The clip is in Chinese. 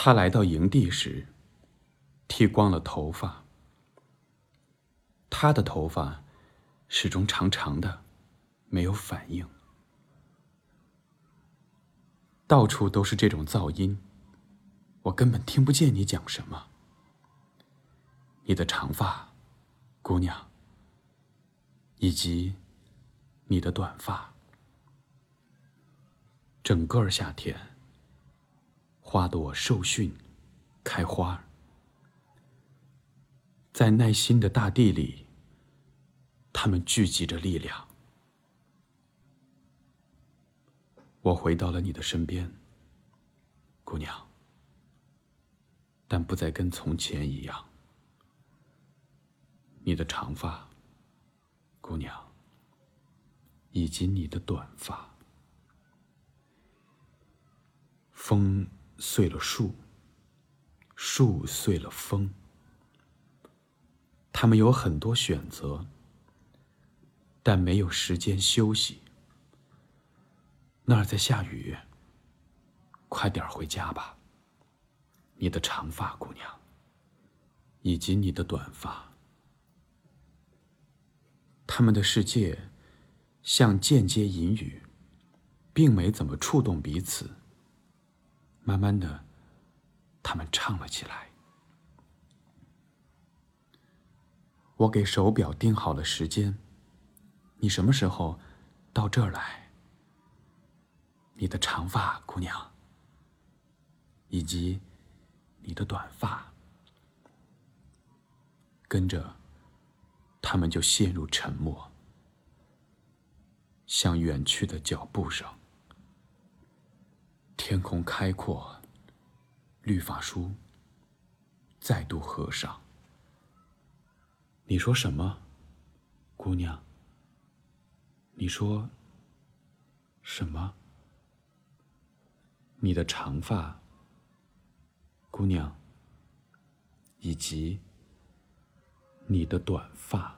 他来到营地时，剃光了头发。他的头发始终长长的，没有反应。到处都是这种噪音，我根本听不见你讲什么。你的长发，姑娘，以及你的短发，整个夏天。花朵受训，开花，在耐心的大地里，它们聚集着力量。我回到了你的身边，姑娘，但不再跟从前一样。你的长发，姑娘，以及你的短发，风。碎了树，树碎了风。他们有很多选择，但没有时间休息。那儿在下雨，快点回家吧。你的长发姑娘，以及你的短发，他们的世界像间接隐语，并没怎么触动彼此。慢慢的，他们唱了起来。我给手表定好了时间，你什么时候到这儿来？你的长发姑娘，以及你的短发，跟着他们就陷入沉默，像远去的脚步声。天空开阔，绿发书再度合上。你说什么，姑娘？你说什么？你的长发，姑娘，以及你的短发。